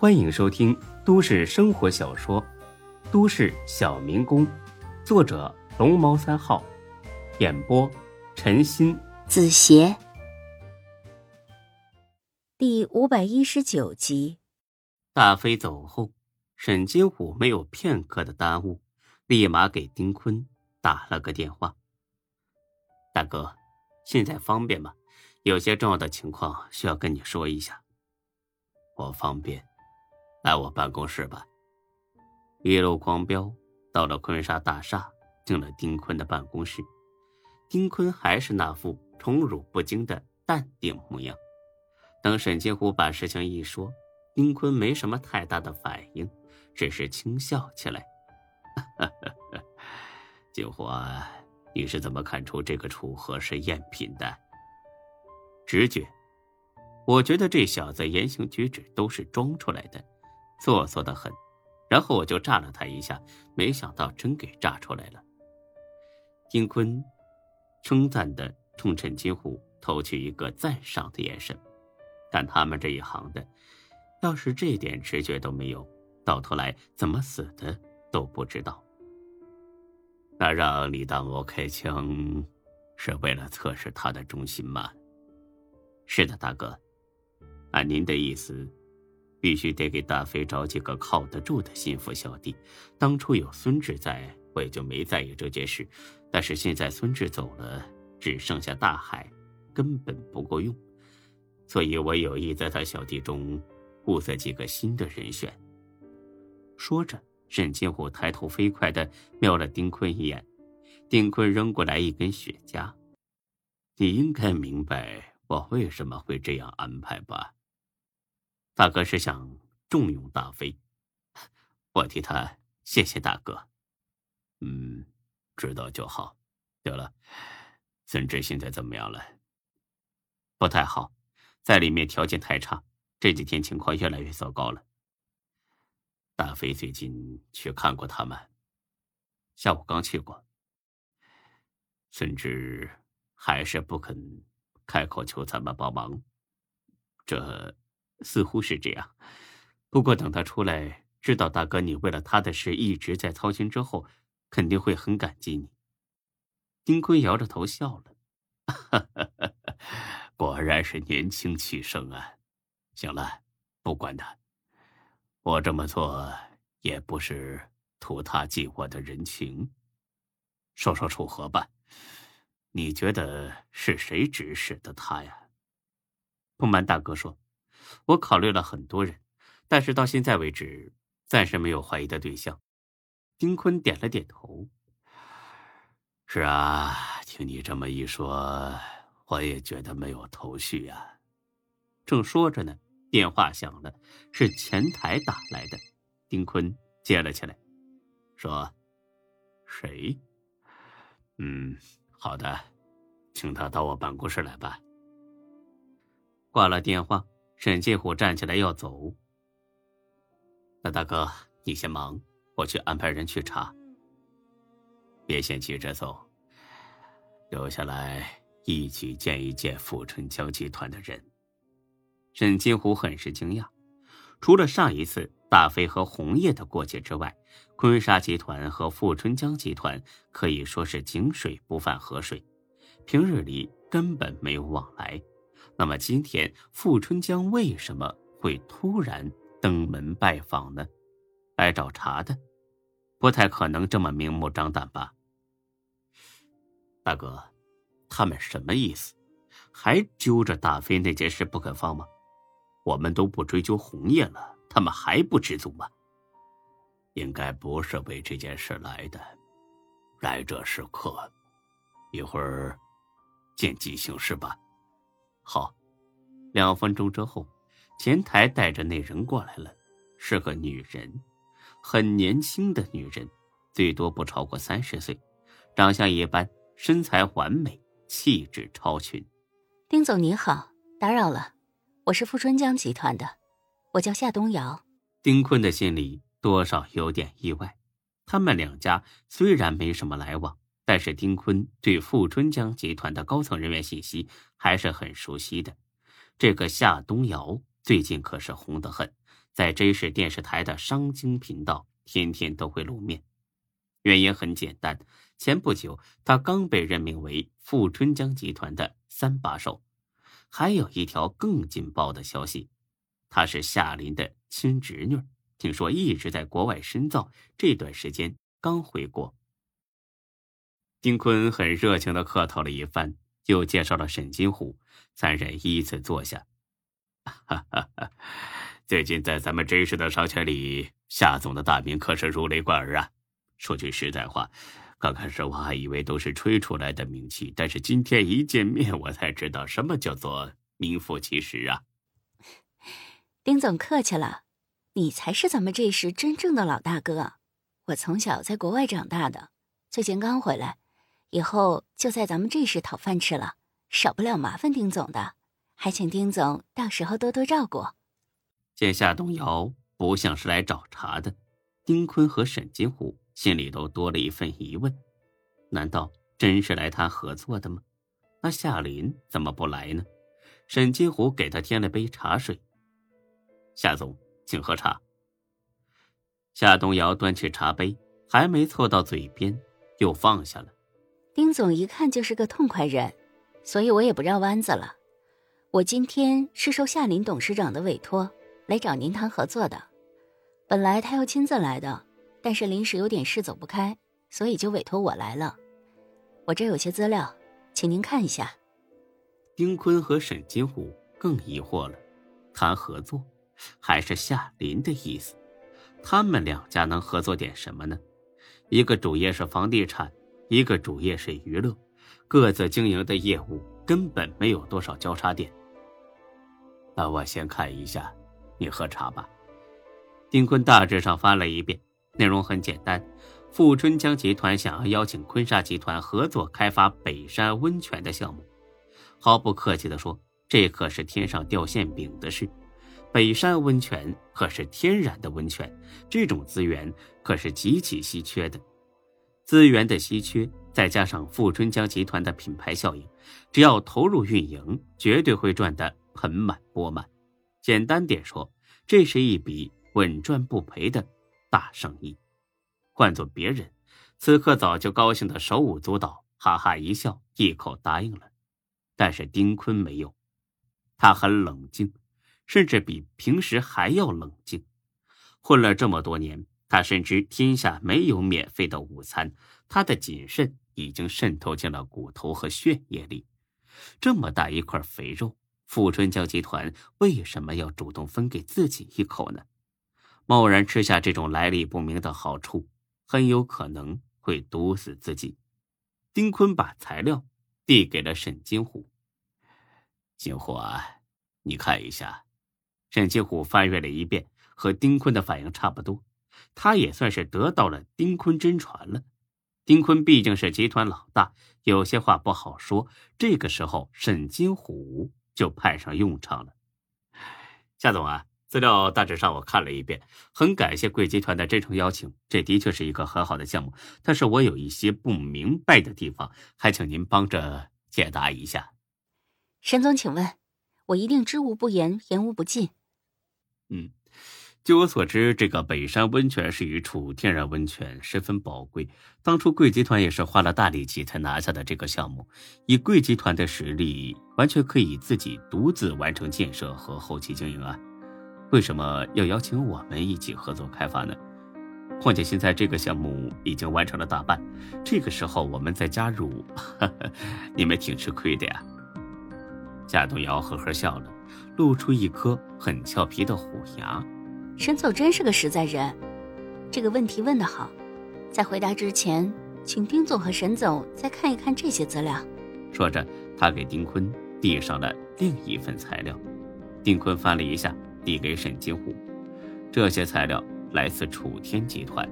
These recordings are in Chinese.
欢迎收听都市生活小说《都市小民工》，作者龙猫三号，演播陈鑫、子邪，第五百一十九集。大飞走后，沈金虎没有片刻的耽误，立马给丁坤打了个电话：“大哥，现在方便吗？有些重要的情况需要跟你说一下。”“我方便。”来我办公室吧。一路狂飙到了坤沙大厦，进了丁坤的办公室。丁坤还是那副宠辱不惊的淡定模样。等沈金虎把事情一说，丁坤没什么太大的反应，只是轻笑起来：“ 金虎，你是怎么看出这个楚河是赝品的？”直觉，我觉得这小子言行举止都是装出来的。做作的很，然后我就炸了他一下，没想到真给炸出来了。丁坤称赞的冲陈金虎投去一个赞赏的眼神，但他们这一行的，要是这点直觉都没有，到头来怎么死的都不知道。那让李大魔开枪，是为了测试他的忠心吗？是的，大哥，按您的意思。必须得给大飞找几个靠得住的心腹小弟。当初有孙志在，我也就没在意这件事。但是现在孙志走了，只剩下大海，根本不够用。所以我有意在他小弟中物色几个新的人选。说着，沈金虎抬头飞快地瞄了丁坤一眼。丁坤扔过来一根雪茄。你应该明白我为什么会这样安排吧？大哥是想重用大飞，我替他谢谢大哥。嗯，知道就好。对了，孙志现在怎么样了？不太好，在里面条件太差，这几天情况越来越糟糕了。大飞最近去看过他们，下午刚去过。孙志还是不肯开口求咱们帮忙，这。似乎是这样，不过等他出来知道大哥你为了他的事一直在操心之后，肯定会很感激你。丁坤摇着头笑了，果然是年轻气盛啊！行了，不管他，我这么做也不是图他记我的人情。说说楚河吧，你觉得是谁指使的他呀？不瞒大哥说。我考虑了很多人，但是到现在为止，暂时没有怀疑的对象。丁坤点了点头。是啊，听你这么一说，我也觉得没有头绪呀。正说着呢，电话响了，是前台打来的。丁坤接了起来，说：“谁？嗯，好的，请他到我办公室来吧。”挂了电话。沈金虎站起来要走，那大哥你先忙，我去安排人去查。别先急着走，留下来一起见一见富春江集团的人。沈金虎很是惊讶，除了上一次大飞和红叶的过节之外，坤沙集团和富春江集团可以说是井水不犯河水，平日里根本没有往来。那么今天富春江为什么会突然登门拜访呢？来找茬的，不太可能这么明目张胆吧？大哥，他们什么意思？还揪着大飞那件事不肯放吗？我们都不追究红叶了，他们还不知足吗？应该不是为这件事来的，来者是客，一会儿见机行事吧。好，两分钟之后，前台带着那人过来了，是个女人，很年轻的女人，最多不超过三十岁，长相一般，身材完美，气质超群。丁总您好，打扰了，我是富春江集团的，我叫夏东瑶。丁坤的心里多少有点意外，他们两家虽然没什么来往。但是丁坤对富春江集团的高层人员信息还是很熟悉的。这个夏东瑶最近可是红得很，在 J 市电视台的商经频道天天都会露面。原因很简单，前不久他刚被任命为富春江集团的三把手。还有一条更劲爆的消息，她是夏林的亲侄女，听说一直在国外深造，这段时间刚回国。丁坤很热情的客套了一番，又介绍了沈金虎，三人依次坐下。哈哈哈，最近在咱们真实的商圈里，夏总的大名可是如雷贯耳啊。说句实在话，刚开始我还以为都是吹出来的名气，但是今天一见面，我才知道什么叫做名副其实啊。丁总客气了，你才是咱们这时真正的老大哥。我从小在国外长大的，最近刚回来，以后就在咱们这市讨饭吃了，少不了麻烦丁总的，还请丁总到时候多多照顾。见夏东瑶不像是来找茬的，丁坤和沈金虎。心里都多了一份疑问：难道真是来谈合作的吗？那夏林怎么不来呢？沈金虎给他添了杯茶水。夏总，请喝茶。夏东瑶端起茶杯，还没凑到嘴边，又放下了。丁总一看就是个痛快人，所以我也不绕弯子了。我今天是受夏林董事长的委托来找您谈合作的，本来他要亲自来的。但是临时有点事走不开，所以就委托我来了。我这有些资料，请您看一下。丁坤和沈金虎更疑惑了，谈合作，还是夏林的意思？他们两家能合作点什么呢？一个主业是房地产，一个主业是娱乐，各自经营的业务根本没有多少交叉点。那我先看一下，你喝茶吧。丁坤大致上翻了一遍。内容很简单，富春江集团想要邀请坤沙集团合作开发北山温泉的项目。毫不客气地说，这可是天上掉馅饼的事。北山温泉可是天然的温泉，这种资源可是极其稀缺的。资源的稀缺，再加上富春江集团的品牌效应，只要投入运营，绝对会赚得盆满钵满。简单点说，这是一笔稳赚不赔的。大生意，换做别人，此刻早就高兴的手舞足蹈，哈哈一笑，一口答应了。但是丁坤没有，他很冷静，甚至比平时还要冷静。混了这么多年，他深知天下没有免费的午餐，他的谨慎已经渗透进了骨头和血液里。这么大一块肥肉，富春江集团为什么要主动分给自己一口呢？贸然吃下这种来历不明的好处，很有可能会毒死自己。丁坤把材料递给了沈金虎。金虎啊，你看一下。沈金虎翻阅了一遍，和丁坤的反应差不多。他也算是得到了丁坤真传了。丁坤毕竟是集团老大，有些话不好说。这个时候，沈金虎就派上用场了。夏总啊。资料大致上我看了一遍，很感谢贵集团的真诚邀请，这的确是一个很好的项目。但是我有一些不明白的地方，还请您帮着解答一下。沈总，请问，我一定知无不言，言无不尽。嗯，据我所知，这个北山温泉是一处天然温泉，十分宝贵。当初贵集团也是花了大力气才拿下的这个项目，以贵集团的实力，完全可以自己独自完成建设和后期经营啊。为什么要邀请我们一起合作开发呢？况且现在这个项目已经完成了大半，这个时候我们再加入，你们挺吃亏的呀。夏东瑶呵呵笑了，露出一颗很俏皮的虎牙。沈总真是个实在人，这个问题问得好。在回答之前，请丁总和沈总再看一看这些资料。说着，他给丁坤递上了另一份材料。丁坤翻了一下。递给沈金虎，这些材料来自楚天集团，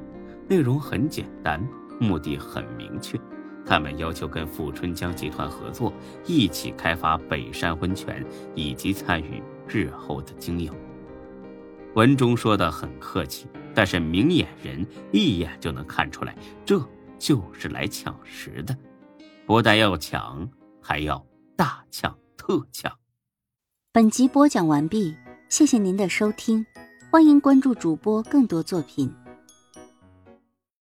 内容很简单，目的很明确。他们要求跟富春江集团合作，一起开发北山温泉，以及参与日后的经营。文中说的很客气，但是明眼人一眼就能看出来，这就是来抢食的。不但要抢，还要大抢特抢。本集播讲完毕。谢谢您的收听。欢迎关注主播更多作品。